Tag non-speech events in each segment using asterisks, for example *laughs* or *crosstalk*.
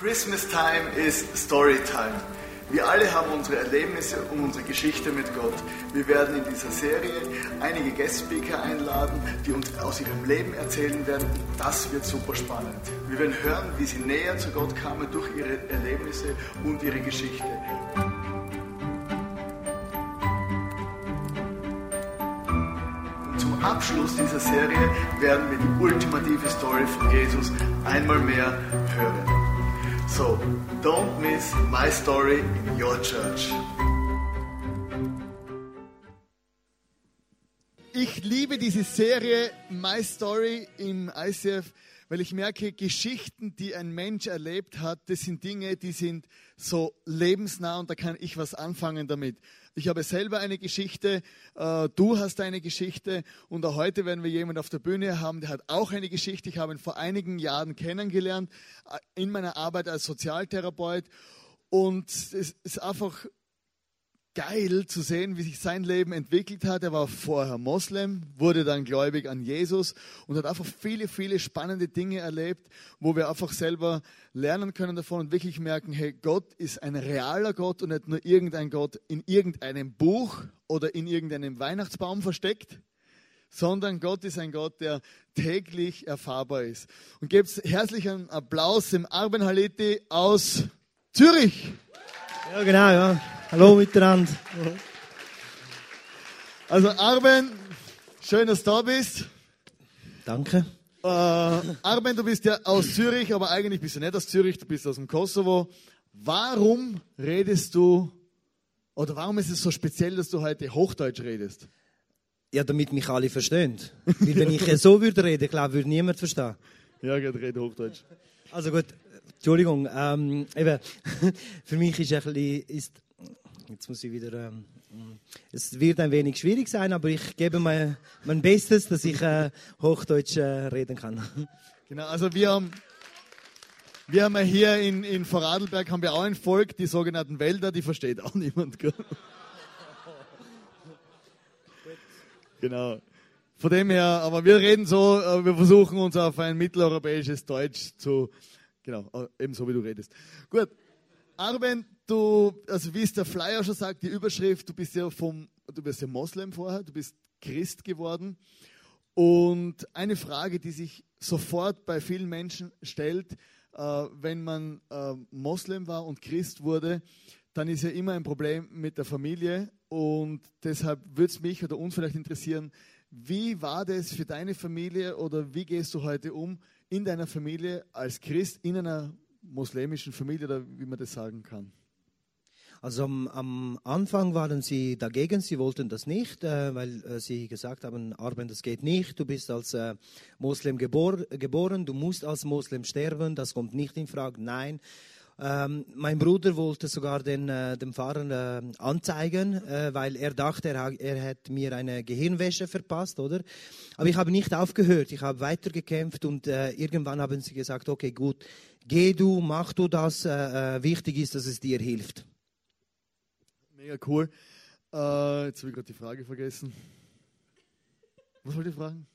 Christmas time is story time. Wir alle haben unsere Erlebnisse und unsere Geschichte mit Gott. Wir werden in dieser Serie einige Guest-Speaker einladen, die uns aus ihrem Leben erzählen werden. Das wird super spannend. Wir werden hören, wie sie näher zu Gott kamen durch ihre Erlebnisse und ihre Geschichte. Zum Abschluss dieser Serie werden wir die ultimative Story von Jesus einmal mehr hören. So, don't miss my story in your church. Ich liebe diese Serie My Story im ICF, weil ich merke, Geschichten, die ein Mensch erlebt hat, das sind Dinge, die sind so lebensnah und da kann ich was anfangen damit. Ich habe selber eine Geschichte, äh, du hast eine Geschichte und auch heute werden wir jemanden auf der Bühne haben, der hat auch eine Geschichte. Ich habe ihn vor einigen Jahren kennengelernt äh, in meiner Arbeit als Sozialtherapeut und es ist einfach geil zu sehen, wie sich sein Leben entwickelt hat. Er war vorher Moslem, wurde dann gläubig an Jesus und hat einfach viele, viele spannende Dinge erlebt, wo wir einfach selber lernen können davon und wirklich merken, hey, Gott ist ein realer Gott und nicht nur irgendein Gott in irgendeinem Buch oder in irgendeinem Weihnachtsbaum versteckt, sondern Gott ist ein Gott, der täglich erfahrbar ist. Und gebt herzlichen Applaus dem Arben Haliti aus Zürich. Ja, genau, ja. Hallo miteinander. Also Arben, schön, dass du da bist. Danke. Äh, Arben, du bist ja aus Zürich, aber eigentlich bist du nicht aus Zürich, du bist aus dem Kosovo. Warum redest du, oder warum ist es so speziell, dass du heute Hochdeutsch redest? Ja, damit mich alle verstehen. Weil wenn ich so würde reden, glaube würde niemand verstehen. Ja, ich rede Hochdeutsch. Also gut, Entschuldigung. Ähm, eben, *laughs* für mich ist ein bisschen, ist Jetzt muss ich wieder. Ähm, es wird ein wenig schwierig sein, aber ich gebe mein, mein Bestes, dass ich äh, Hochdeutsch äh, reden kann. *laughs* Genau, also wir haben, wir haben hier in, in Vorarlberg haben wir auch ein Volk, die sogenannten Wälder, die versteht auch niemand. *laughs* genau. Von dem her, aber wir reden so, äh, wir versuchen uns auf ein mitteleuropäisches Deutsch zu, genau, äh, ebenso wie du redest. Gut. Arben, du, also wie es der Flyer schon sagt, die Überschrift, du bist ja vom, du bist ja Moslem vorher, du bist Christ geworden. Und eine Frage, die sich sofort bei vielen Menschen stellt, äh, wenn man äh, Moslem war und Christ wurde, dann ist ja immer ein Problem mit der Familie. Und deshalb würde es mich oder uns vielleicht interessieren, wie war das für deine Familie oder wie gehst du heute um in deiner Familie als Christ in einer muslimischen Familie oder wie man das sagen kann? Also am, am, Anfang waren sie dagegen, sie wollten das nicht, äh, weil äh, sie gesagt haben, Arben, das geht nicht, du bist als äh, Moslem gebor geboren, du musst als Moslem sterben, das kommt nicht in Frage, nein. Ähm, mein Bruder wollte sogar den, äh, den Fahrer äh, anzeigen, äh, weil er dachte, er, er hätte mir eine Gehirnwäsche verpasst, oder? Aber ich habe nicht aufgehört, ich habe weitergekämpft und äh, irgendwann haben sie gesagt, okay, gut, geh du, mach du das, äh, äh, wichtig ist, dass es dir hilft. Mega cool. Äh, jetzt habe ich gerade die Frage vergessen. Was wollte ich fragen?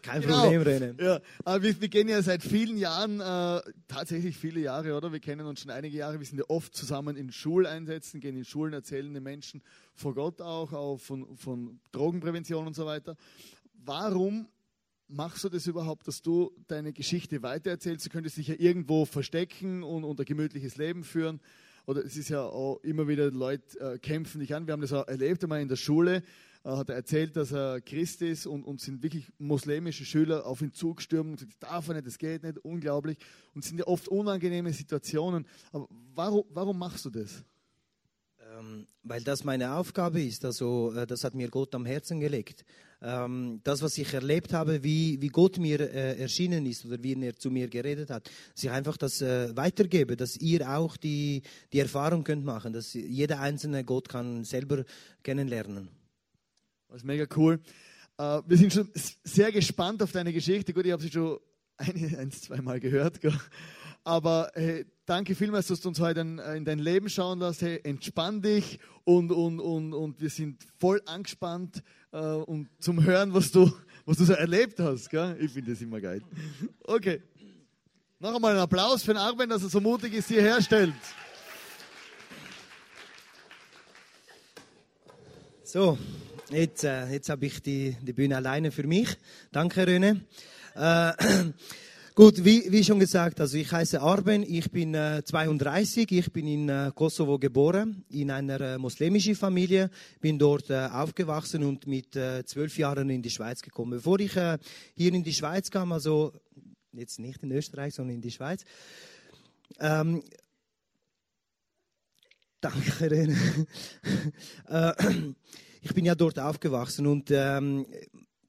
Kein genau. Problem, René. Ja, wir, wir, gehen ja seit vielen Jahren, äh, tatsächlich viele Jahre, oder? Wir kennen uns schon einige Jahre. Wir sind ja oft zusammen in Schuleinsätzen, gehen in Schulen, erzählen den Menschen vor Gott auch, auch von, von Drogenprävention und so weiter. Warum machst du das überhaupt, dass du deine Geschichte weitererzählst? Du könntest dich ja irgendwo verstecken und, ein gemütliches Leben führen. Oder es ist ja auch immer wieder, Leute äh, kämpfen dich an. Wir haben das auch erlebt einmal in der Schule. Äh, hat er erzählt, dass er Christ ist und, und sind wirklich muslimische Schüler auf ihn zugestürmt und gesagt, das darf er nicht, das geht nicht, unglaublich. Und sind ja oft unangenehme Situationen. Aber warum, warum machst du das? Ähm, weil das meine Aufgabe ist. Also, äh, das hat mir Gott am Herzen gelegt. Ähm, das, was ich erlebt habe, wie, wie Gott mir äh, erschienen ist oder wie er zu mir geredet hat, dass ich einfach das äh, weitergebe, dass ihr auch die, die Erfahrung könnt machen, dass jeder einzelne Gott kann selber kennenlernen. Das ist mega cool. Uh, wir sind schon sehr gespannt auf deine Geschichte. Gut, ich habe sie schon ein, *laughs* ein zwei Mal gehört. Aber hey, danke vielmals, dass du uns heute in, in dein Leben schauen lässt. Hey, entspann dich und, und, und, und wir sind voll angespannt, äh, und zum Hören, was du, was du so erlebt hast. Gell? Ich finde das immer geil. Okay. Noch einmal einen Applaus für den Arben, dass er so mutig ist, hier herstellt. So, jetzt, äh, jetzt habe ich die, die Bühne alleine für mich. Danke, Röne. Äh, gut, wie, wie schon gesagt, also ich heiße Arben, ich bin äh, 32, ich bin in äh, Kosovo geboren, in einer äh, muslimischen Familie, bin dort äh, aufgewachsen und mit äh, zwölf Jahren in die Schweiz gekommen. Bevor ich äh, hier in die Schweiz kam, also jetzt nicht in Österreich, sondern in die Schweiz, ähm, *laughs* Danke, Rene. *laughs* Äh, ich bin ja dort aufgewachsen und ähm,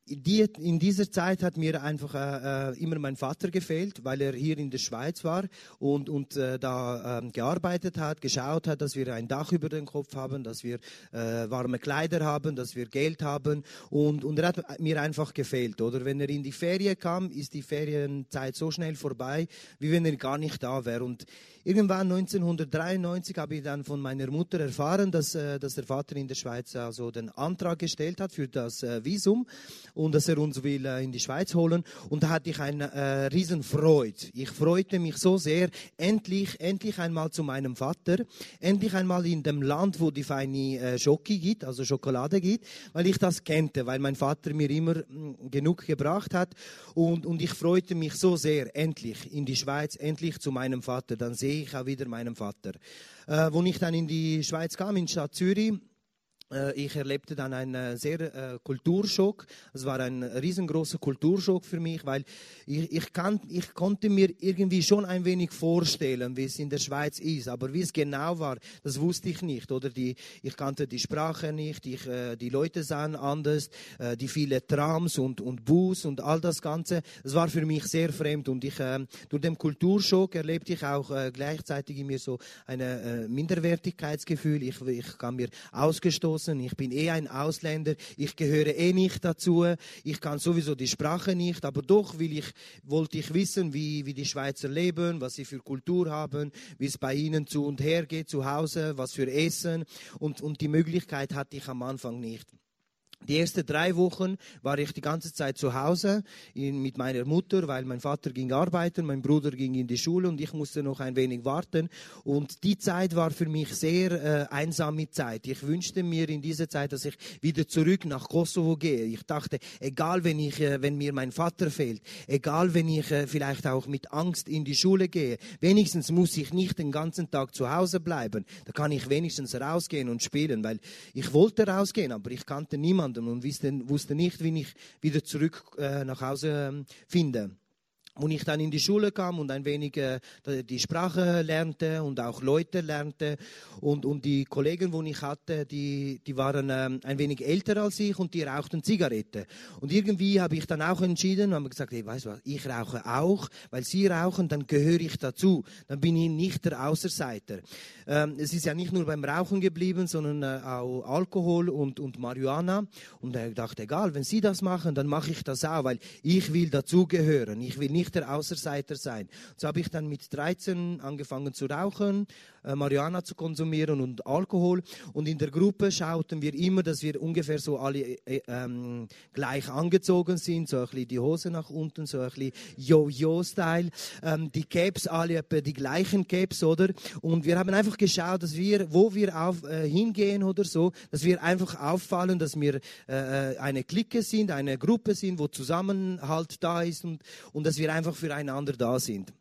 die, in dieser Zeit hat mir einfach äh, äh, immer mein Vater gefehlt, weil er hier in der Schweiz war und, und äh, da äh, gearbeitet hat, geschaut hat, dass wir ein Dach über den Kopf haben, dass wir äh, warme Kleider haben, dass wir Geld haben und, und er hat mir einfach gefehlt. Oder wenn er in die Ferien kam, ist die Ferienzeit so schnell vorbei, wie wenn er gar nicht da wäre. Und Irgendwann 1993 habe ich dann von meiner Mutter erfahren, dass, äh, dass der Vater in der Schweiz also den Antrag gestellt hat für das äh, Visum und dass er uns will äh, in die Schweiz holen. Und da hatte ich eine äh, Riesenfreude. Ich freute mich so sehr, endlich, endlich einmal zu meinem Vater, endlich einmal in dem Land, wo die feine äh, Schoki gibt, also Schokolade gibt, weil ich das kannte, weil mein Vater mir immer mm, genug gebracht hat. Und, und ich freute mich so sehr, endlich in die Schweiz, endlich zu meinem Vater. Dann sehe ich auch wieder meinen Vater. Äh, als ich dann in die Schweiz kam, in die Stadt Zürich, ich erlebte dann einen äh, sehr äh, Kulturschock. Es war ein riesengroßer Kulturschock für mich, weil ich, ich, kann, ich konnte mir irgendwie schon ein wenig vorstellen, wie es in der Schweiz ist. Aber wie es genau war, das wusste ich nicht. Oder die, ich kannte die Sprache nicht, ich, äh, die Leute sahen anders, äh, die viele Trams und, und Bus und all das Ganze. Es war für mich sehr fremd. Und ich, äh, durch den Kulturschock erlebte ich auch gleichzeitig in mir so ein Minderwertigkeitsgefühl. Ich, ich kam mir ausgestoßen ausgestoßen, ich bin eh ein Ausländer, ich gehöre eh nicht dazu, ich kann sowieso die Sprache nicht, aber doch will ich, wollte ich wissen, wie, wie die Schweizer leben, was sie für Kultur haben, wie es bei ihnen zu und her geht, zu Hause, was für Essen. Und, und die Möglichkeit hatte ich am Anfang nicht. Die ersten drei Wochen war ich die ganze Zeit zu Hause in, mit meiner Mutter, weil mein Vater ging arbeiten, mein Bruder ging in die Schule und ich musste noch ein wenig warten. Und die Zeit war für mich sehr äh, einsame Zeit. Ich wünschte mir in dieser Zeit, dass ich wieder zurück nach Kosovo gehe. Ich dachte, egal wenn ich, äh, wenn mir mein Vater fehlt, egal wenn ich äh, vielleicht auch mit Angst in die Schule gehe, wenigstens muss ich nicht den ganzen Tag zu Hause bleiben. Da kann ich wenigstens rausgehen und spielen, weil ich wollte rausgehen, aber ich kannte niemanden niemandem und wusste nicht, wie ich wieder zurück äh, nach Hause ähm, finde wo ich dann in die Schule kam und ein wenig äh, die Sprache lernte und auch Leute lernte und, und die Kollegen, die ich hatte, die, die waren ähm, ein wenig älter als ich und die rauchten Zigarette. Und irgendwie habe ich dann auch entschieden, habe gesagt, hey, weißt du was, ich rauche auch, weil sie rauchen, dann gehöre ich dazu, dann bin ich nicht der Außerseiter. Ähm, es ist ja nicht nur beim Rauchen geblieben, sondern äh, auch Alkohol und, und Marihuana. Und ich dachte, egal, wenn sie das machen, dann mache ich das auch, weil ich will dazugehören, ich will nicht nicht der Außerseiter sein. So habe ich dann mit 13 angefangen zu rauchen, äh, Marihuana zu konsumieren und Alkohol. Und in der Gruppe schauten wir immer, dass wir ungefähr so alle äh, ähm, gleich angezogen sind, so ein bisschen die Hose nach unten, so ein bisschen Yo-Yo-Style. Ähm, die Caps, alle etwa die gleichen Caps, oder? Und wir haben einfach geschaut, dass wir, wo wir auf, äh, hingehen oder so, dass wir einfach auffallen, dass wir äh, äh eine Clique sind, eine Gruppe sind, wo Zusammenhalt da ist und, und dass wir einfach füreinander da sind.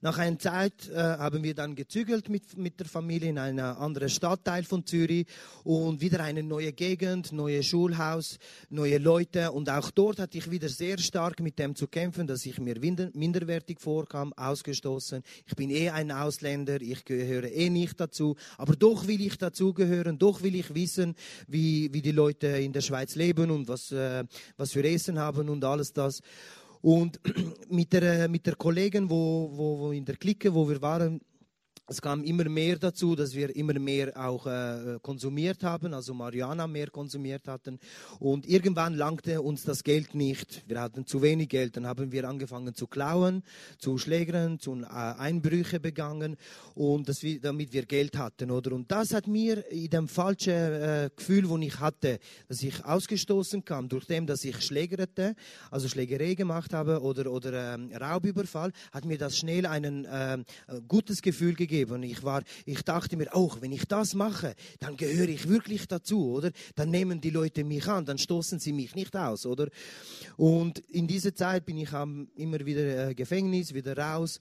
Nach einer Zeit äh, haben wir dann gezügelt mit, mit der Familie in einen anderen Stadtteil von Zürich und wieder eine neue Gegend, neue Schulhaus, neue Leute und auch dort hatte ich wieder sehr stark mit dem zu kämpfen, dass ich mir minderwertig vorkam, ausgestoßen. Ich bin eh ein Ausländer, ich gehöre eh nicht dazu, aber doch will ich dazugehören, doch will ich wissen, wie, wie die Leute in der Schweiz leben und was, äh, was für Essen haben und alles das. Und *clears throat* mit der, mit der Kollegin, wo, wo, wo in der Clique, wo wir waren, es kam immer mehr dazu, dass wir immer mehr auch äh, konsumiert haben, also Mariana mehr konsumiert hatten. Und irgendwann langte uns das Geld nicht. Wir hatten zu wenig Geld. Dann haben wir angefangen zu klauen, zu schlägern, zu äh, Einbrüche begangen und das, damit wir Geld hatten, oder? Und das hat mir in dem falschen äh, Gefühl, wo ich hatte, dass ich ausgestoßen kam, durch dem, dass ich schlägerte, also Schlägerei gemacht habe oder oder ähm, Raubüberfall, hat mir das schnell ein äh, gutes Gefühl gegeben gegeben. Ich, war, ich dachte mir auch, wenn ich das mache, dann gehöre ich wirklich dazu, oder? Dann nehmen die Leute mich an, dann stoßen sie mich nicht aus, oder? Und in dieser Zeit bin ich immer wieder äh, Gefängnis, wieder raus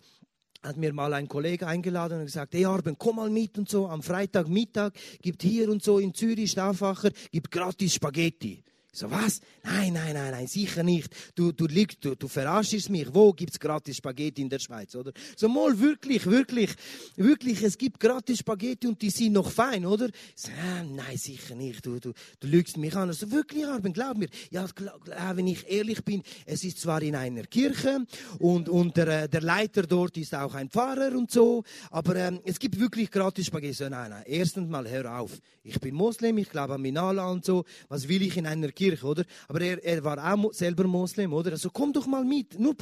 hat mir mal ein Kollege eingeladen und gesagt, hey Arben, komm mal mit und so, am Freitagmittag gibt hier und so in Zürich Stauffacher, gibt gratis Spaghetti. So, was? Nein, nein, nein, nein, sicher nicht. Du, du liegst, du, du verarschst mich. Wo gibt's gratis Spaghetti in der Schweiz, oder? So, mal wirklich, wirklich, wirklich, es gibt gratis Spaghetti und die sind noch fein, oder? So, äh, nein, sicher nicht. Du, du, du lügst mich an. So, wirklich, Arben, glaub mir. Ja, glaub, wenn ich ehrlich bin, es ist zwar in einer Kirche und, und der, äh, der Leiter dort ist auch ein Pfarrer und so, aber ähm, es gibt wirklich gratis Spaghetti. So, nein, nein, erstens mal, hör auf. Ich bin Moslem, ich glaube an Minala und so. Was will ich in einer Kirche? Oder? Aber er, er war auch selber Moslem, oder? Also komm doch mal mit, nur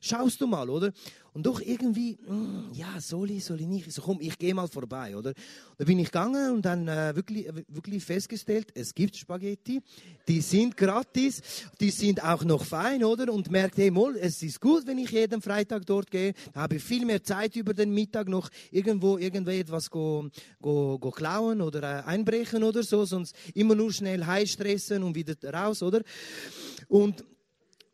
schaust du mal, oder? Und doch irgendwie, mm, ja, soll ich, soll ich nicht? So komm, ich gehe mal vorbei, oder? Da bin ich gegangen und dann äh, wirklich, wirklich festgestellt, es gibt Spaghetti, die sind gratis, die sind auch noch fein, oder? Und merkt, hey, mal, es ist gut, wenn ich jeden Freitag dort gehe, da habe ich viel mehr Zeit über den Mittag noch irgendwo irgendwie etwas go, go, go klauen oder äh, einbrechen oder so, sonst immer nur schnell heiß stressen und wieder raus, oder? Und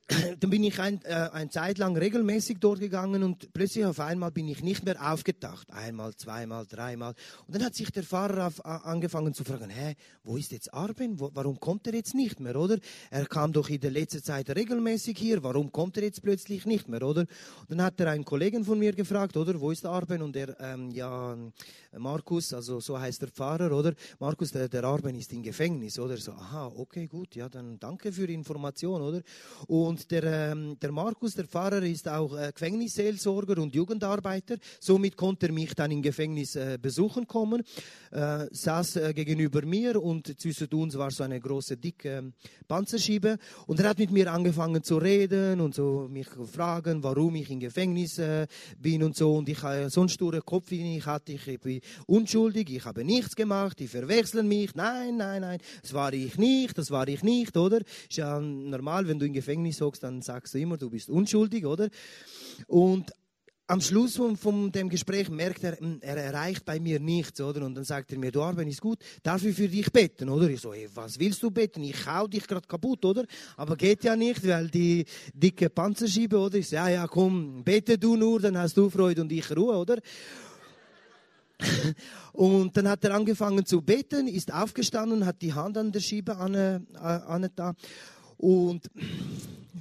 *clears throat* dann bin ich ein, äh, ein Zeit lang regelmäßig dort gegangen und plötzlich auf einmal bin ich nicht mehr aufgetaucht. Einmal, zweimal, dreimal. Und dann hat sich der Fahrer auf, a, angefangen zu fragen, hä, wo ist jetzt Arben? Wo, warum kommt er jetzt nicht mehr, oder? Er kam doch in der letzten Zeit regelmäßig hier, warum kommt er jetzt plötzlich nicht mehr, oder? Und dann hat er einen Kollegen von mir gefragt, oder, wo ist Arben? Und er, ähm, ja, Markus, also so heißt der Fahrer, oder? Markus, der, der Arben ist im Gefängnis, oder? So, aha, okay, gut, ja, dann danke für die Information, oder? Und und der, ähm, der Markus, der Pfarrer, ist auch äh, Gefängnisseelsorger und Jugendarbeiter. Somit konnte er mich dann im Gefängnis äh, besuchen kommen. Äh, saß äh, gegenüber mir und zwischen uns war so eine große, dicke ähm, Panzerschiebe. Und er hat mit mir angefangen zu reden und so mich fragen, warum ich im Gefängnis äh, bin und so. Und ich habe so einen sturen Kopf, wie ich hatte. Ich bin unschuldig, ich habe nichts gemacht, die verwechseln mich. Nein, nein, nein, das war ich nicht, das war ich nicht, oder? Ist ja normal, wenn du im Gefängnis sagst, dann sagst du immer, du bist unschuldig, oder? Und am Schluss von, von, dem Gespräch merkt er, hm, er erreicht bei mir nichts, oder? Und dann sagt er mir, du Arben ist gut, darf ich für dich beten, oder? Ich so, hey, was willst du beten? Ich hau dich gerade kaputt, oder? Aber geht ja nicht, weil die dicke Panzerschiebe, oder? Ich so, ja, ja, komm, bete du nur, dann hast du Freude und ich Ruhe, oder? *laughs* und dann hat er angefangen zu beten, ist aufgestanden, hat die Hand an der Schiebe an, äh, an da und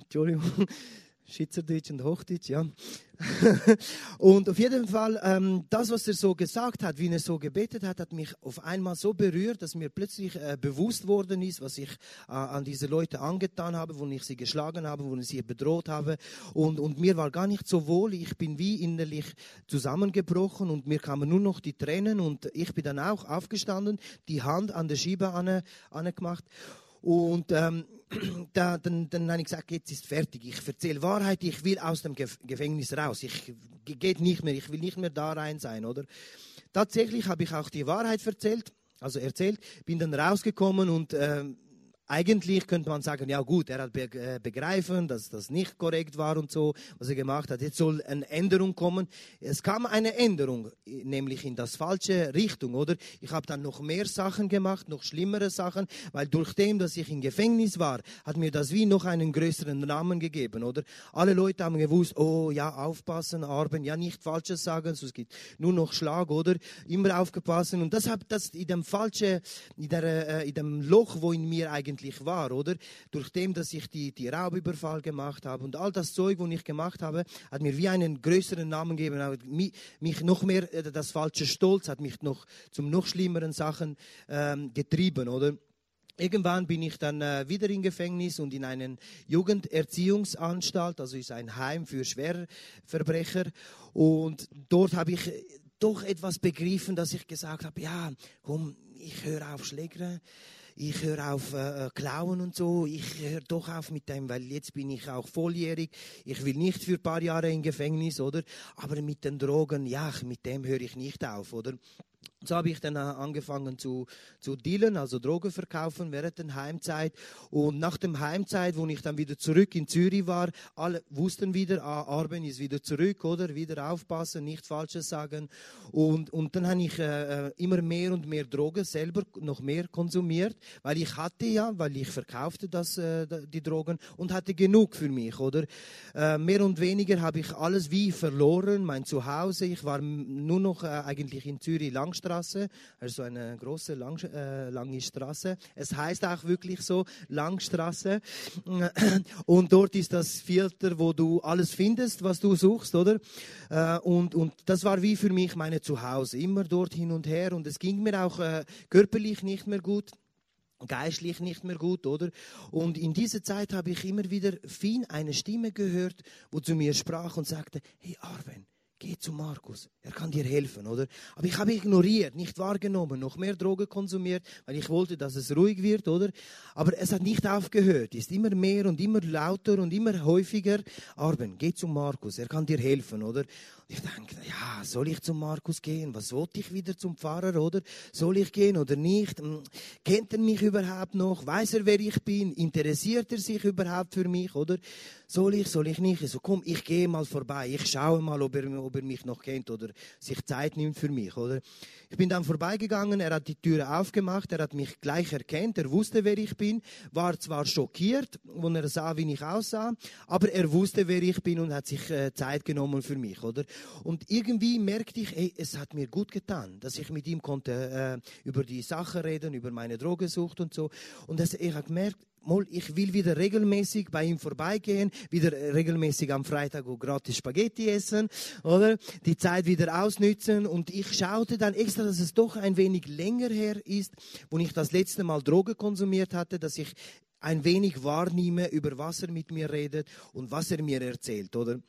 Entschuldigung, *laughs* Schweizerdeutsch und Hochdeutsch, ja. *laughs* und auf jeden Fall, ähm, das, was er so gesagt hat, wie er so gebetet hat, hat mich auf einmal so berührt, dass mir plötzlich äh, bewusst worden ist, was ich äh, an diese Leute angetan habe, wo ich sie geschlagen habe, wo ich sie bedroht habe. Und, und mir war gar nicht so wohl. Ich bin wie innerlich zusammengebrochen und mir kamen nur noch die Tränen und ich bin dann auch aufgestanden, die Hand an der Schiebe angemacht. Anne und ähm, *clears throat* da, dann, dann habe ich gesagt, jetzt ist fertig. Ich erzähle Wahrheit, ich will aus dem Gefängnis raus. Ich geht nicht mehr, ich will nicht mehr da rein sein, oder? Tatsächlich habe ich auch die Wahrheit erzählt, also erzählt, bin dann rausgekommen und ähm, eigentlich könnte man sagen, ja gut, er hat äh, begreifen, dass das nicht korrekt war und so, was er gemacht hat. Jetzt soll eine Änderung kommen. Es kam eine Änderung, nämlich in das falsche Richtung, oder? Ich habe dann noch mehr Sachen gemacht, noch schlimmere Sachen, weil durch dem, dass ich im Gefängnis war, hat mir das wie noch einen größeren Namen gegeben, oder? Alle Leute haben gewusst, oh ja, aufpassen, Arben, ja nicht Falsches sagen, sonst gibt nur noch Schlag, oder? Immer aufgepassen. Und das hat das in dem falschen, in, der, äh, in dem Loch, wo in mir eigentlich eigentlich war, oder? Durch dem, dass ich die, die Raubüberfall gemacht habe und all das Zeug, was ich gemacht habe, hat mir wie einen größeren Namen gegeben, mich, mich noch mehr, äh, das falsche Stolz hat mich noch zum noch schlimmeren Sachen ähm, getrieben, oder? Irgendwann bin ich dann äh, wieder im Gefängnis und in einen Jugenderziehungsanstalt, also ist ein Heim für Schwerverbrecher. Und dort habe ich doch etwas begriffen, dass ich gesagt habe, ja, komm, ich höre auf Schlägern ich höre auf äh, äh, klauen und so, ich höre doch auf mit dem, weil jetzt bin ich auch volljährig, ich will nicht für ein paar Jahre in Gefängnis, oder? Aber mit den Drogen, ja, mit dem höre ich nicht auf, oder? So habe ich dann angefangen zu, zu dealen, also Drogen verkaufen während der Heimzeit. Und nach der Heimzeit, wo ich dann wieder zurück in Zürich war, alle wussten wieder, ah, Arben ist wieder zurück, oder? Wieder aufpassen, nicht Falsches sagen. Und, und dann habe ich äh, äh immer mehr und mehr Drogen selber noch mehr konsumiert, weil ich hatte ja, weil ich verkaufte das, äh, die Drogen und hatte genug für mich, oder? Äh, mehr und weniger habe ich alles wie verloren, mein Zuhause. Ich war nur noch äh, eigentlich in Zürich lang Langstraße, also eine große Lang, äh, lange Straße. Es heißt auch wirklich so Langstraße. Und dort ist das Filter, wo du alles findest, was du suchst, oder? Äh, und, und das war wie für mich meine Zuhause, immer dort hin und her. Und es ging mir auch äh, körperlich nicht mehr gut geistlich nicht mehr gut, oder? Und in dieser Zeit habe ich immer wieder Fien eine Stimme gehört, wo zu mir sprach und sagte, hey Arwen, Geh zu Markus, er kann dir helfen, oder? Aber ich habe ignoriert, nicht wahrgenommen, noch mehr Drogen konsumiert, weil ich wollte, dass es ruhig wird, oder? Aber es hat nicht aufgehört, ist immer mehr und immer lauter und immer häufiger. Arben, geh zu Markus, er kann dir helfen, oder? Ich denke, ja, soll ich zum Markus gehen? Was wollte ich wieder zum Pfarrer, oder? Soll ich gehen oder nicht? Hm, kennt er mich überhaupt noch? Weiß er, wer ich bin? Interessiert er sich überhaupt für mich, oder? Soll ich, soll ich nicht? So, komm, ich gehe mal vorbei. Ich schaue mal, ob er, ob er mich noch kennt oder sich Zeit nimmt für mich, oder? Ich bin dann vorbeigegangen, er hat die Türe aufgemacht, er hat mich gleich erkannt, er wusste, wer ich bin, war zwar schockiert, als er sah, wie ich aussah, aber er wusste, wer ich bin und hat sich äh, Zeit genommen für mich, oder? Und irgendwie merkte ich, ey, es hat mir gut getan, dass ich mit ihm konnte äh, über die Sache reden, über meine Drogensucht und so. Und das, ich habe gemerkt, mal, ich will wieder regelmäßig bei ihm vorbeigehen, wieder regelmäßig am Freitag gratis Spaghetti essen, oder? Die Zeit wieder ausnützen. Und ich schaute dann extra, dass es doch ein wenig länger her ist, wo ich das letzte Mal Droge konsumiert hatte, dass ich ein wenig wahrnehme, über was er mit mir redet und was er mir erzählt, oder?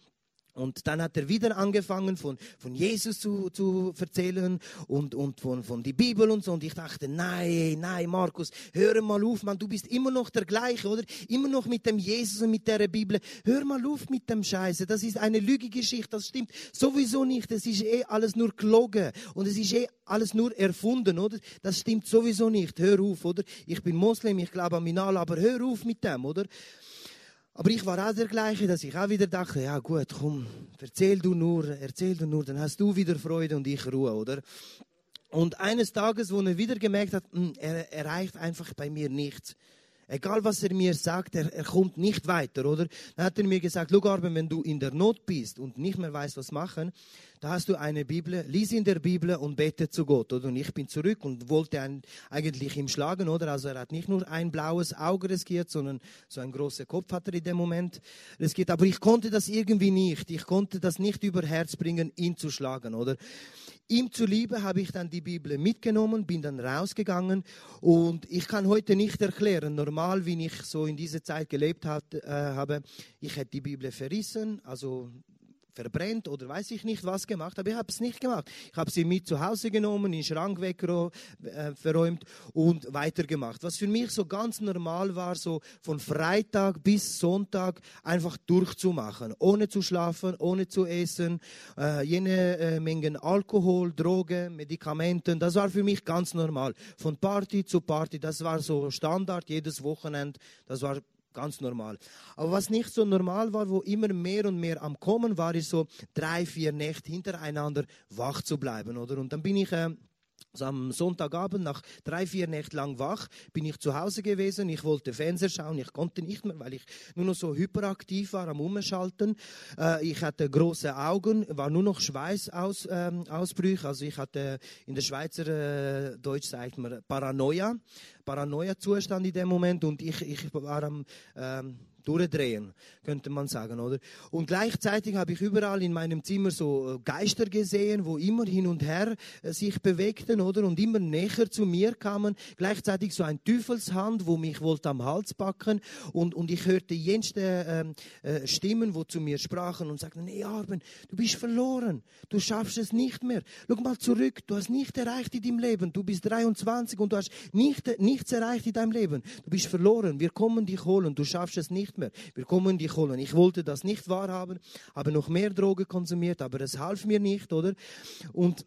Und dann hat er wieder angefangen, von, von Jesus zu, zu erzählen und, und von, von die Bibel und so. Und ich dachte, nein, nein, Markus, hör mal auf, Mann, du bist immer noch der gleiche, oder? Immer noch mit dem Jesus und mit der Bibel. Hör mal auf mit dem Scheiße. Das ist eine Lügegeschichte, das stimmt sowieso nicht. Das ist eh alles nur gelogen. Und es ist eh alles nur erfunden, oder? Das stimmt sowieso nicht. Hör auf, oder? Ich bin Moslem, ich glaube an Minal, aber hör auf mit dem, oder? Aber ich war auch der gleiche, dass ich auch wieder dachte, ja gut, komm, erzähl du nur, erzähl du nur, dann hast du wieder Freude und ich Ruhe, oder? Und eines Tages, wo er wieder gemerkt hat, hm, er erreicht einfach bei mir nichts. Egal was er mir sagt, er, er kommt nicht weiter, oder? Dann hat er mir gesagt, schau Arben, wenn du in der Not bist und nicht mehr weißt, was machen, da hast du eine Bibel, lies in der Bibel und bete zu Gott, oder? Und ich bin zurück und wollte ein, eigentlich ihm schlagen, oder? Also er hat nicht nur ein blaues Auge riskiert, sondern so ein großer Kopf hat er in dem Moment riskiert. Aber ich konnte das irgendwie nicht. Ich konnte das nicht über Herz bringen, ihn zu schlagen, oder? Ihm zuliebe habe ich dann die Bibel mitgenommen, bin dann rausgegangen und ich kann heute nicht erklären, normal, wie ich so in dieser Zeit gelebt hat, äh, habe, ich hätte die Bibel verrissen, also verbrennt oder weiß ich nicht was gemacht, aber ich habe es nicht gemacht. Ich habe sie mit zu Hause genommen, in den Schrank weggeräumt äh, und weitergemacht. Was für mich so ganz normal war, so von Freitag bis Sonntag einfach durchzumachen, ohne zu schlafen, ohne zu essen, äh, jene äh, Mengen Alkohol, Drogen, Medikamenten, das war für mich ganz normal. Von Party zu Party, das war so Standard jedes Wochenende, das war Ganz normal. Aber was nicht so normal war, wo immer mehr und mehr am Kommen war, ist so drei, vier Nächte hintereinander wach zu bleiben, oder? Und dann bin ich äh, also am Sonntagabend, nach drei, vier Nächten lang wach, bin ich zu Hause gewesen. Ich wollte Fernseher schauen. Ich konnte nicht mehr, weil ich nur noch so hyperaktiv war am Umschalten. Äh, ich hatte große Augen, war nur noch Schweißausbrüche. Ähm, also ich hatte in der Schweizer äh, Deutsch sagt man Paranoia. Paranoia-Zustand in dem Moment und ich, ich war am ähm, durchdrehen, könnte man sagen, oder? Und gleichzeitig habe ich überall in meinem Zimmer so äh, Geister gesehen, wo immer hin und her äh, sich bewegten, oder? Und immer näher zu mir kamen. Gleichzeitig so ein Teufelshand, wo mich wollte am Hals packen. Und, und ich hörte jenste ähm, äh, Stimmen, wo zu mir sprachen und sagten, nee, Arben, du bist verloren. Du schaffst es nicht mehr. Schau mal zurück. Du hast nicht erreicht in deinem Leben. Du bist 23 und du hast nicht, nichts erreicht in deinem Leben. Du bist verloren. Wir kommen dich holen. Du schaffst es nicht mehr. Wir kommen dich holen. Ich wollte das nicht wahrhaben, habe noch mehr Drogen konsumiert, aber es half mir nicht, oder? Und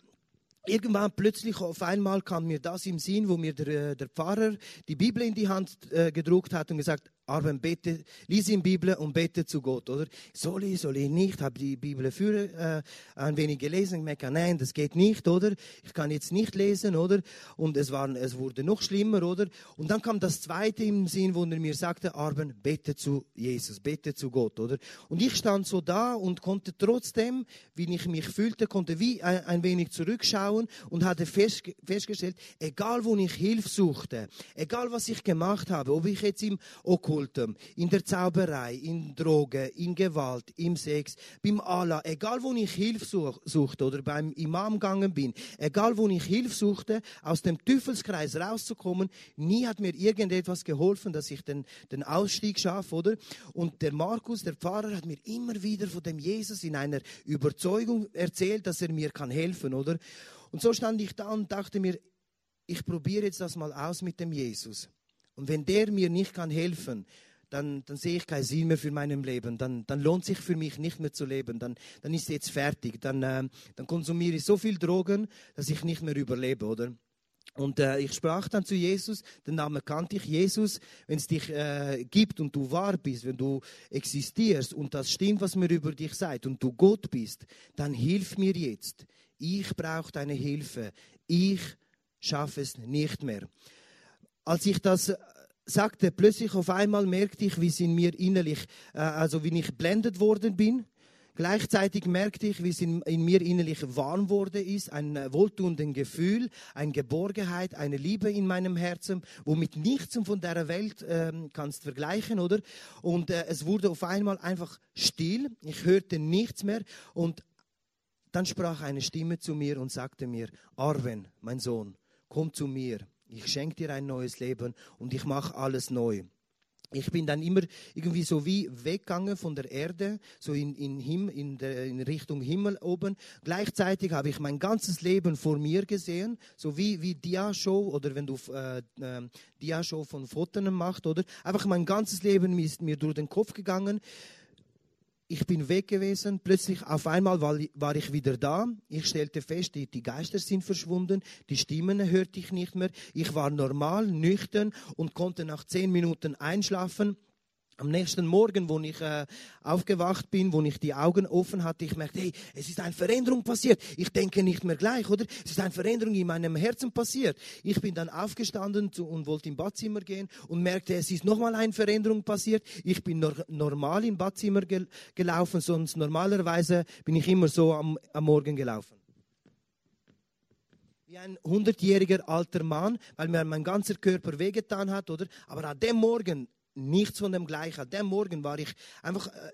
irgendwann plötzlich auf einmal kam mir das im Sinn, wo mir der, der Pfarrer die Bibel in die Hand äh, gedruckt hat und gesagt, aber bete, lies in Bibel und bete zu Gott, oder? Soll ich, soll ich nicht? Habe die Bibel für äh, ein wenig gelesen. Merke, nein, das geht nicht, oder? Ich kann jetzt nicht lesen, oder? Und es, war, es wurde noch schlimmer, oder? Und dann kam das Zweite im Sinn, wo er mir sagte, Arben, bete zu Jesus, bete zu Gott, oder? Und ich stand so da und konnte trotzdem, wie ich mich fühlte, konnte wie ein, ein wenig zurückschauen und hatte fest, festgestellt, egal wo ich Hilfe suchte, egal was ich gemacht habe, ob ich jetzt im Okkult Okkultem, in der Zauberei, in Drogen, in Gewalt, im Sex, beim Allah, egal wo ich Hilfe such, suchte oder beim Imam gegangen bin, egal wo ich Hilfe suchte, aus dem Teufelskreis rauszukommen, nie hat mir irgendetwas geholfen, dass ich den, den Ausstieg schaffe, oder? Und der Markus, der Pfarrer, hat mir immer wieder von dem Jesus in einer Überzeugung erzählt, dass er mir kann helfen, oder? Und so stand ich da und dachte mir, ich probiere jetzt das mal aus mit dem Jesus. Und wenn der mir nicht kann helfen, dann, dann sehe ich keinen Sinn mehr für mein Leben. Dann, dann lohnt sich für mich nicht mehr zu leben. Dann, dann ist jetzt fertig. Dann, äh, dann konsumiere ich so viel Drogen, dass ich nicht mehr überlebe, oder? Und äh, ich sprach dann zu Jesus, den Namen kannte ich, Jesus, wenn es dich äh, gibt und du wahr bist, wenn du existierst und das stimmt, was mir über dich sagt und du Gott bist, dann hilf mir jetzt. Ich brauche deine Hilfe. Ich schaffe es nicht mehr als ich das äh, sagte, plötzlich auf einmal merkte ich, wie es in mir innerlich, äh, also wie ich blendet worden bin. Gleichzeitig merkte ich, wie es in, in mir innerlich warm wurde ist, ein äh, wohltuendes Gefühl, eine Geborgenheit, eine Liebe in meinem Herzen, womit nichts von der Welt ähm, kannst vergleichen, oder? Und äh, es wurde auf einmal einfach still. Ich hörte nichts mehr und dann sprach eine Stimme zu mir und sagte mir: Arwen, mein Sohn, komm zu mir. Ich schenke dir ein neues Leben und ich mache alles neu. Ich bin dann immer irgendwie so wie weggegangen von der Erde, so in, in, Him, in, der, in Richtung Himmel oben. Gleichzeitig habe ich mein ganzes Leben vor mir gesehen, so wie, wie Dia-Show oder wenn du äh, äh, Dia-Show von Fotos machst, oder? Einfach mein ganzes Leben ist mir durch den Kopf gegangen ich bin weg gewesen, plötzlich auf einmal war, ich wieder da. Ich stellte fest, die, Geister sind verschwunden, die Stimmen hörte ich nicht mehr. Ich war normal, nüchtern und konnte nach zehn Minuten einschlafen. Am nächsten Morgen, wo ich äh, aufgewacht bin, wo ich die Augen offen hatte, ich merkte, hey, es ist eine Veränderung passiert. Ich denke nicht mehr gleich, oder? Es ist eine Veränderung in meinem Herzen passiert. Ich bin dann aufgestanden und wollte im Badzimmer gehen und merkte, es ist nochmal eine Veränderung passiert. Ich bin no normal im Badzimmer gel gelaufen, sonst normalerweise bin ich immer so am, am Morgen gelaufen wie ein hundertjähriger alter Mann, weil mir mein ganzer Körper wehgetan hat, oder? Aber an dem Morgen nichts von dem gleichen. An dem Morgen war ich einfach, äh,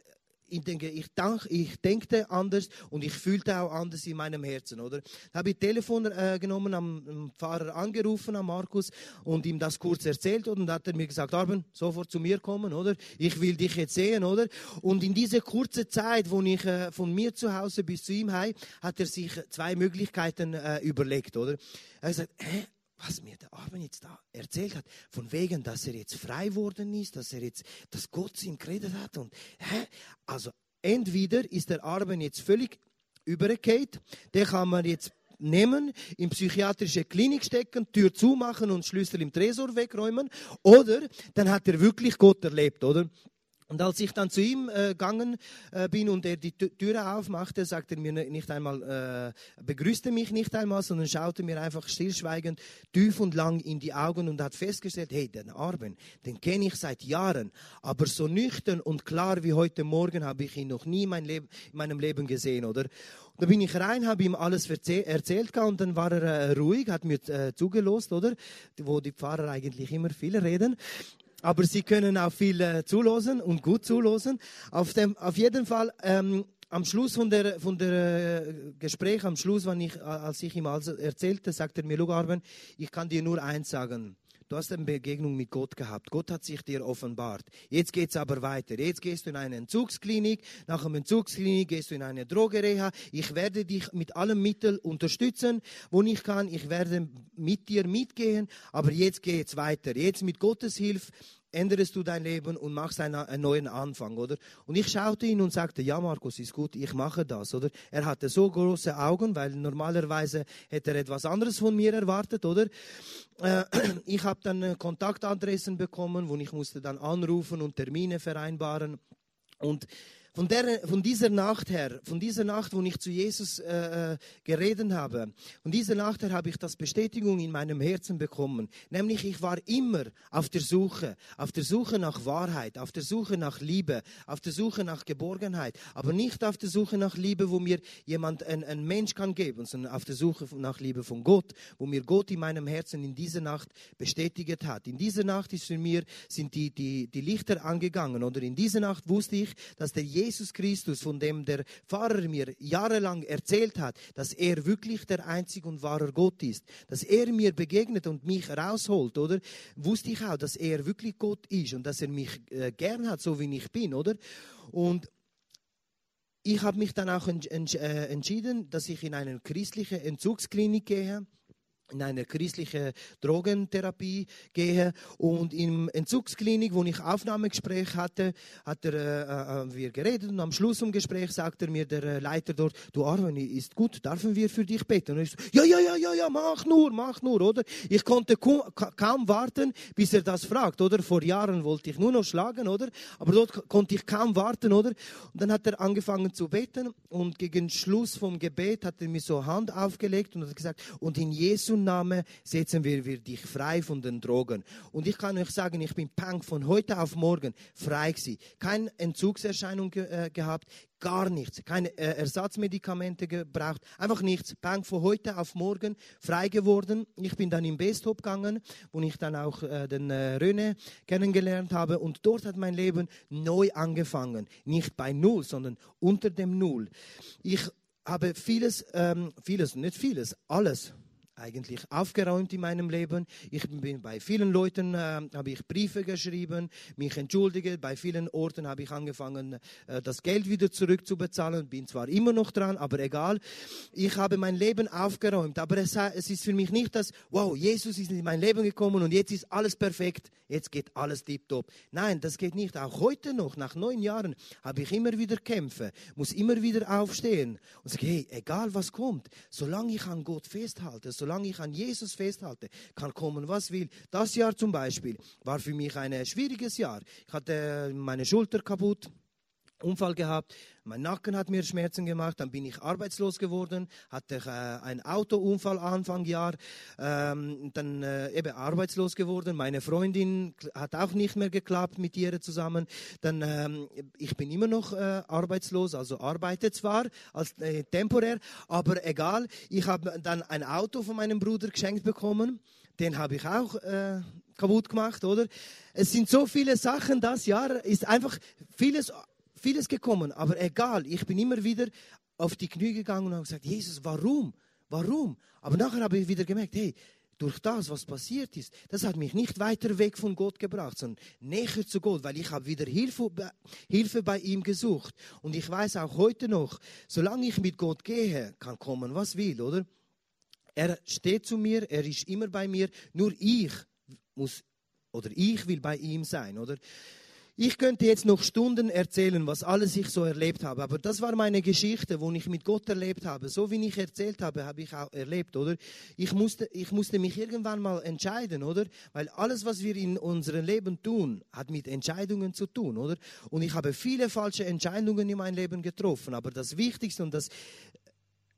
ich denke, ich, dank, ich denkte anders und ich fühlte auch anders in meinem Herzen, oder? Da habe ich Telefon äh, genommen, am, am, Fahrer angerufen, am Markus, und ihm das kurz erzählt, und dann hat er mir gesagt, Arben, sofort zu mir kommen, oder? Ich will dich jetzt sehen, oder? Und in dieser kurzen Zeit, wo ich äh, von mir zu Hause bis zu ihm heim, hat er sich zwei Möglichkeiten äh, überlegt, oder? Er gesagt, hä, was mir der Armin jetzt da erzählt hat, von wegen, dass er jetzt frei worden ist, dass er jetzt, dass Gott ihm geredet hat und, hä? Also, entweder ist der Armin jetzt völlig übergekehrt, der kann man jetzt nehmen, in psychiatrische Klinik stecken, Tür zumachen und Schlüssel im Tresor wegräumen, oder dann hat er wirklich Gott erlebt, oder? Und als ich dann zu ihm äh, gegangen äh, bin und er die Türe aufmachte, sagte er mir nicht einmal, äh, begrüßte mich nicht einmal, sondern schaute mir einfach stillschweigend tief und lang in die Augen und hat festgestellt, hey, den Arben, den kenne ich seit Jahren, aber so nüchtern und klar wie heute Morgen habe ich ihn noch nie in, mein Leben, in meinem Leben gesehen, oder? Und da bin ich rein, habe ihm alles erzählt und dann war er äh, ruhig, hat mir äh, zugelost, oder? Wo die Pfarrer eigentlich immer viel reden. Aber Sie können auch viel äh, zulosen und gut zulosen. Auf, dem, auf jeden Fall, ähm, am Schluss von der, von der äh, Gespräch, am Schluss, wenn ich, als ich ihm also erzählte, sagte er mir, Arben, ich kann dir nur eins sagen. Du hast eine Begegnung mit Gott gehabt. Gott hat sich dir offenbart. Jetzt geht es aber weiter. Jetzt gehst du in eine Entzugsklinik. Nach dem Entzugsklinik gehst du in eine Drogereha. Ich werde dich mit allen Mitteln unterstützen, wo ich kann. Ich werde mit dir mitgehen. Aber jetzt geht es weiter. Jetzt mit Gottes Hilfe änderst du dein Leben und machst einen, einen, neuen Anfang, oder? Und ich schaute ihn und sagte, ja, Markus, ist gut, ich mache das, oder? Er hatte so große Augen, weil normalerweise hätte er etwas anderes von mir erwartet, oder? Äh, ich habe dann äh, Kontaktadressen bekommen, wo ich musste dann anrufen und Termine vereinbaren und von, der, von dieser Nacht her, von dieser Nacht, wo ich zu Jesus äh, äh, geredet habe, von dieser Nacht her habe ich das Bestätigung in meinem Herzen bekommen. Nämlich ich war immer auf der Suche, auf der Suche nach Wahrheit, auf der Suche nach Liebe, auf der Suche nach Geborgenheit, aber nicht auf der Suche nach Liebe, wo mir jemand, ein, ein Mensch kann geben, sondern auf der Suche nach Liebe von Gott, wo mir Gott in meinem Herzen in dieser Nacht bestätigt hat. In dieser Nacht ist für mir, sind die, die, die Lichter angegangen oder in dieser Nacht wusste ich, dass der Jesus Jesus Christus, von dem der Pfarrer mir jahrelang erzählt hat, dass er wirklich der einzige und wahre Gott ist, dass er mir begegnet und mich rausholt, oder? Wusste ich auch, dass er wirklich Gott ist und dass er mich äh, gern hat, so wie ich bin, oder? Und ich habe mich dann auch äh, entschieden, dass ich in eine christliche Entzugsklinik gehe in eine christliche Drogentherapie gehe und im Entzugsklinik, wo ich Aufnahmegespräch hatte, hat er, äh, äh, wir geredet und am Schluss vom Gespräch sagt er mir der äh, Leiter dort, du Arwen, ist gut, dürfen wir für dich beten? Und ich so, ja, ja, ja, ja, ja, mach nur, mach nur, oder? Ich konnte kaum warten, bis er das fragt, oder? Vor Jahren wollte ich nur noch schlagen, oder? Aber dort konnte ich kaum warten, oder? Und dann hat er angefangen zu beten und gegen Schluss vom Gebet hat er mir so Hand aufgelegt und hat gesagt, und in Jesu Namen setzen wir, wir dich frei von den Drogen. Und ich kann euch sagen, ich bin Punk von heute auf morgen frei gewesen. Keine Entzugserscheinung äh, gehabt, gar nichts. Keine äh, Ersatzmedikamente gebraucht, einfach nichts. Punk von heute auf morgen frei geworden. Ich bin dann im Bestop gegangen, wo ich dann auch äh, den äh, Röne kennengelernt habe. Und dort hat mein Leben neu angefangen. Nicht bei Null, sondern unter dem Null. Ich habe vieles, ähm, vieles, nicht vieles, alles eigentlich aufgeräumt in meinem Leben. Ich bin bei vielen Leuten äh, habe ich Briefe geschrieben, mich entschuldige. Bei vielen Orten habe ich angefangen, äh, das Geld wieder zurückzubezahlen. Bin zwar immer noch dran, aber egal. Ich habe mein Leben aufgeräumt, aber es, es ist für mich nicht das, wow, Jesus ist in mein Leben gekommen und jetzt ist alles perfekt, jetzt geht alles tiptop. Nein, das geht nicht. Auch heute noch, nach neun Jahren, habe ich immer wieder Kämpfe, muss immer wieder aufstehen und sage, hey, egal was kommt, solange ich an Gott festhalte, solange ich an Jesus festhalte, kann kommen, was will. Das Jahr zum Beispiel war für mich ein schwieriges Jahr. Ich hatte meine Schulter kaputt. Unfall gehabt, mein Nacken hat mir Schmerzen gemacht, dann bin ich arbeitslos geworden, hatte äh, einen Autounfall Anfang Jahr, ähm, dann äh, eben arbeitslos geworden. Meine Freundin hat auch nicht mehr geklappt mit ihr zusammen. Dann ähm, ich bin immer noch äh, arbeitslos, also arbeite zwar als äh, temporär, aber egal. Ich habe dann ein Auto von meinem Bruder geschenkt bekommen. Den habe ich auch äh, kaputt gemacht, oder? Es sind so viele Sachen das Jahr, ist einfach vieles vieles gekommen, aber egal, ich bin immer wieder auf die Knie gegangen und habe gesagt, Jesus, warum? Warum? Aber nachher habe ich wieder gemerkt, hey, durch das, was passiert ist, das hat mich nicht weiter weg von Gott gebracht, sondern näher zu Gott, weil ich habe wieder Hilfe, Hilfe bei ihm gesucht. Und ich weiß auch heute noch, solange ich mit Gott gehe, kann kommen, was will, oder? Er steht zu mir, er ist immer bei mir, nur ich muss, oder ich will bei ihm sein, oder? Ich könnte jetzt noch Stunden erzählen, was alles ich so erlebt habe, aber das war meine Geschichte, wo ich mit Gott erlebt habe. So wie ich erzählt habe, habe ich auch erlebt, oder? Ich musste, ich musste mich irgendwann mal entscheiden, oder? Weil alles, was wir in unserem Leben tun, hat mit Entscheidungen zu tun, oder? Und ich habe viele falsche Entscheidungen in meinem Leben getroffen, aber das Wichtigste und das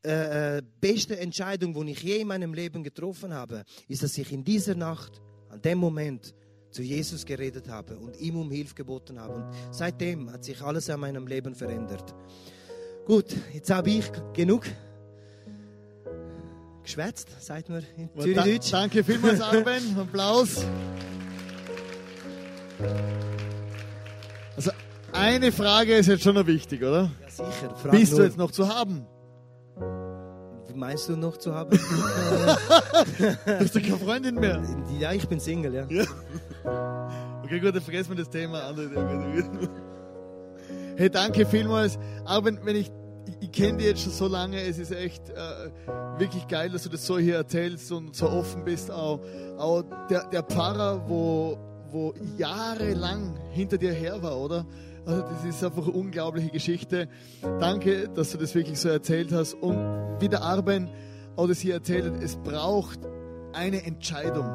äh, äh beste Entscheidung, die ich je in meinem Leben getroffen habe, ist, dass ich in dieser Nacht, an dem Moment, zu Jesus geredet habe und ihm um Hilfe geboten habe. Und seitdem hat sich alles an meinem Leben verändert. Gut, jetzt habe ich genug geschwätzt, sagt man in Zürichdeutsch. Da, danke vielmals, *laughs* Arben. Applaus. Also eine Frage ist jetzt schon noch wichtig, oder? Ja, sicher. Frag Bist du nur, jetzt noch zu haben? Meinst du noch zu haben? *laughs* Hast du keine Freundin mehr? ja, ich bin Single, ja. Okay, gut, dann vergessen wir das Thema. Hey, danke vielmals. Auch wenn, wenn ich, ich, ich kenne dich jetzt schon so lange, es ist echt äh, wirklich geil, dass du das so hier erzählst und so offen bist. Auch, auch der, der Pfarrer, wo, wo jahrelang hinter dir her war, oder? Also das ist einfach eine unglaubliche Geschichte. Danke, dass du das wirklich so erzählt hast. Und wie der Arben auch das hier erzählt hat, es braucht eine Entscheidung.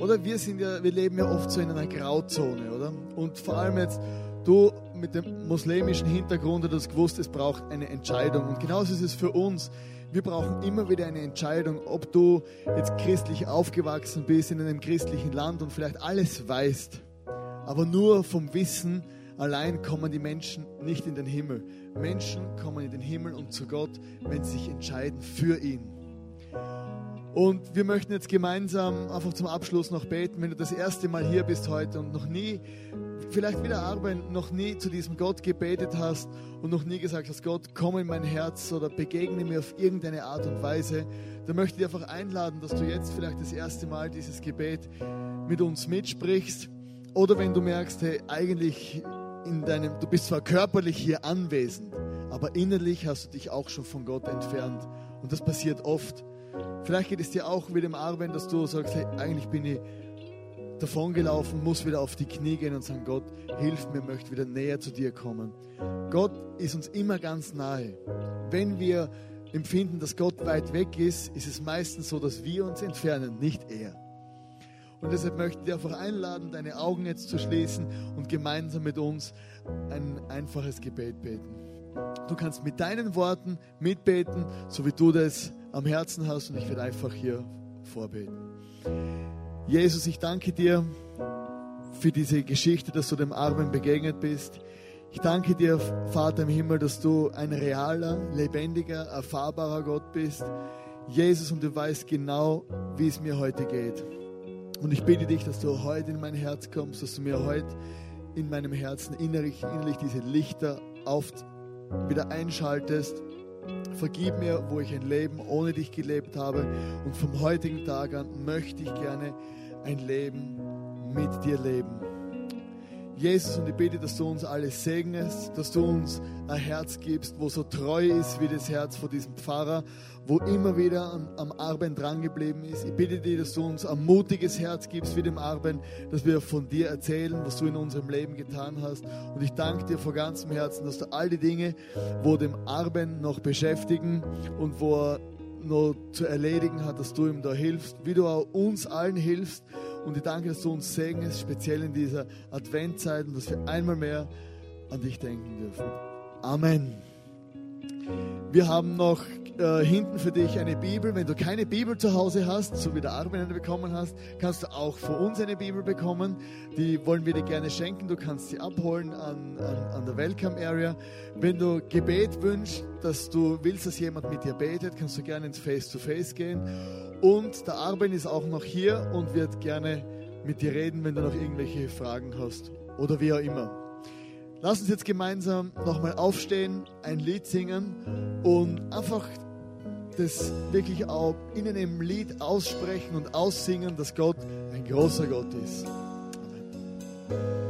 Oder wir sind ja, wir leben ja oft so in einer Grauzone, oder? Und vor allem jetzt du mit dem muslimischen Hintergrund hast gewusst, es braucht eine Entscheidung. Und genauso ist es für uns. Wir brauchen immer wieder eine Entscheidung, ob du jetzt christlich aufgewachsen bist in einem christlichen Land und vielleicht alles weißt. Aber nur vom Wissen allein kommen die Menschen nicht in den Himmel. Menschen kommen in den Himmel und zu Gott, wenn sie sich entscheiden für ihn. Und wir möchten jetzt gemeinsam einfach zum Abschluss noch beten, wenn du das erste Mal hier bist heute und noch nie, vielleicht wieder arbeiten, noch nie zu diesem Gott gebetet hast und noch nie gesagt hast, Gott, komm in mein Herz oder begegne mir auf irgendeine Art und Weise, dann möchte ich einfach einladen, dass du jetzt vielleicht das erste Mal dieses Gebet mit uns mitsprichst. Oder wenn du merkst, hey, eigentlich in deinem, du bist zwar körperlich hier anwesend, aber innerlich hast du dich auch schon von Gott entfernt. Und das passiert oft. Vielleicht geht es dir auch wie dem Arben, dass du sagst, hey, eigentlich bin ich davongelaufen, muss wieder auf die Knie gehen und sagen, Gott, hilf mir, möchte wieder näher zu dir kommen. Gott ist uns immer ganz nahe. Wenn wir empfinden, dass Gott weit weg ist, ist es meistens so, dass wir uns entfernen, nicht er. Und deshalb möchte ich dich einfach einladen, deine Augen jetzt zu schließen und gemeinsam mit uns ein einfaches Gebet beten. Du kannst mit deinen Worten mitbeten, so wie du das am Herzen hast und ich werde einfach hier vorbeten. Jesus, ich danke dir für diese Geschichte, dass du dem Armen begegnet bist. Ich danke dir, Vater im Himmel, dass du ein realer, lebendiger, erfahrbarer Gott bist. Jesus, und du weißt genau, wie es mir heute geht. Und ich bitte dich, dass du heute in mein Herz kommst, dass du mir heute in meinem Herzen innerlich, innerlich diese Lichter auf, wieder einschaltest. Vergib mir, wo ich ein Leben ohne dich gelebt habe. Und vom heutigen Tag an möchte ich gerne ein Leben mit dir leben. Jesus, und ich bitte, dass du uns alle segnest, dass du uns ein Herz gibst, wo so treu ist wie das Herz von diesem Pfarrer, wo immer wieder am, am Arben dran geblieben ist. Ich bitte dich, dass du uns ein mutiges Herz gibst wie dem Arben, dass wir von dir erzählen, was du in unserem Leben getan hast. Und ich danke dir von ganzem Herzen, dass du all die Dinge, wo dem Arben noch beschäftigen und wo er noch zu erledigen hat, dass du ihm da hilfst, wie du auch uns allen hilfst. Und ich danke, dass du uns segnest, speziell in dieser Adventzeit und dass wir einmal mehr an dich denken dürfen. Amen. Wir haben noch äh, hinten für dich eine Bibel. Wenn du keine Bibel zu Hause hast, so wie der Armin eine bekommen hast, kannst du auch von uns eine Bibel bekommen. Die wollen wir dir gerne schenken. Du kannst sie abholen an, an, an der Welcome Area. Wenn du Gebet wünschst, dass du willst, dass jemand mit dir betet, kannst du gerne ins Face-to-Face -face gehen. Und der Armin ist auch noch hier und wird gerne mit dir reden, wenn du noch irgendwelche Fragen hast oder wie auch immer. Lass uns jetzt gemeinsam nochmal aufstehen, ein Lied singen und einfach das wirklich auch in einem Lied aussprechen und aussingen, dass Gott ein großer Gott ist. Amen.